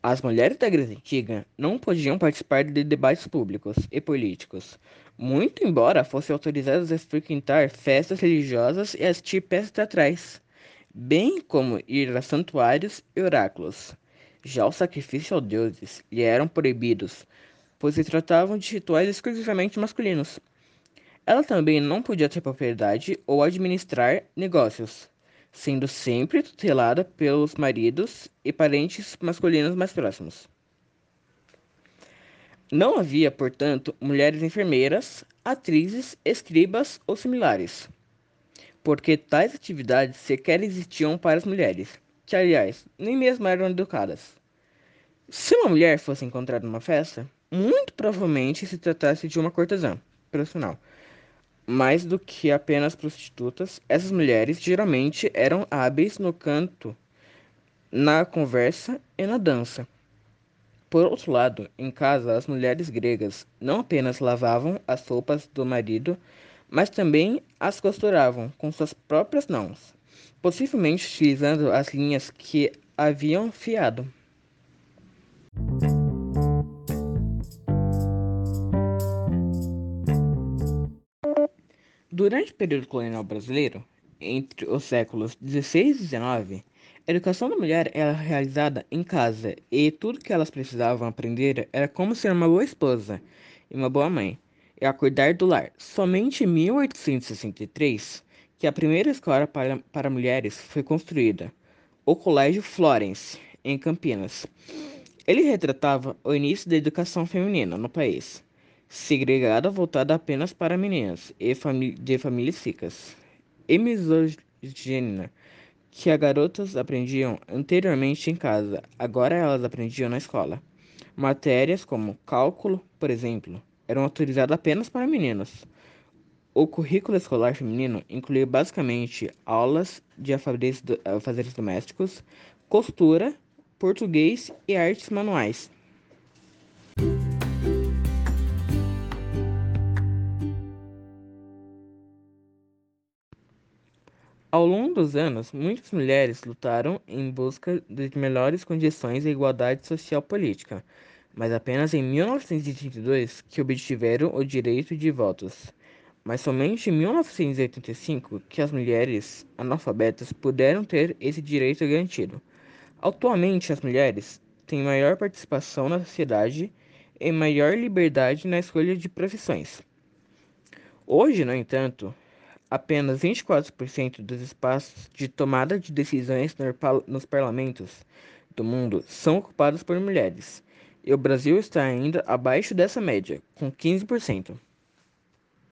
As mulheres da Grécia Antiga não podiam participar de debates públicos e políticos, muito embora fossem autorizadas a frequentar festas religiosas e assistir peças teatrais, bem como ir a santuários e oráculos. Já os sacrifícios aos deuses lhe eram proibidos, pois se tratavam de rituais exclusivamente masculinos. Ela também não podia ter propriedade ou administrar negócios, sendo sempre tutelada pelos maridos e parentes masculinos mais próximos. Não havia, portanto, mulheres enfermeiras, atrizes, escribas ou similares, porque tais atividades sequer existiam para as mulheres, que, aliás, nem mesmo eram educadas. Se uma mulher fosse encontrada numa festa, muito provavelmente se tratasse de uma cortesã profissional. Mais do que apenas prostitutas, essas mulheres geralmente eram hábeis no canto, na conversa e na dança. Por outro lado, em casa, as mulheres gregas não apenas lavavam as roupas do marido, mas também as costuravam com suas próprias mãos, possivelmente utilizando as linhas que haviam fiado. Durante o período colonial brasileiro, entre os séculos XVI e XIX, a educação da mulher era realizada em casa e tudo que elas precisavam aprender era como ser uma boa esposa e uma boa mãe, e a cuidar do lar. Somente em 1863 que a primeira escola para, para mulheres foi construída, o Colégio Florence, em Campinas. Ele retratava o início da educação feminina no país, segregada voltada apenas para meninas e de famílias ricas, e misogina, que as garotas aprendiam anteriormente em casa, agora elas aprendiam na escola. Matérias como cálculo, por exemplo, eram autorizadas apenas para meninos. O currículo escolar feminino incluía basicamente aulas de afazeres domésticos, costura português e artes manuais. Ao longo dos anos, muitas mulheres lutaram em busca de melhores condições e igualdade social política, mas apenas em 1932 que obtiveram o direito de votos. Mas somente em 1985 que as mulheres analfabetas puderam ter esse direito garantido. Atualmente, as mulheres têm maior participação na sociedade e maior liberdade na escolha de profissões. Hoje, no entanto, apenas 24% dos espaços de tomada de decisões nos parlamentos do mundo são ocupados por mulheres, e o Brasil está ainda abaixo dessa média, com 15%.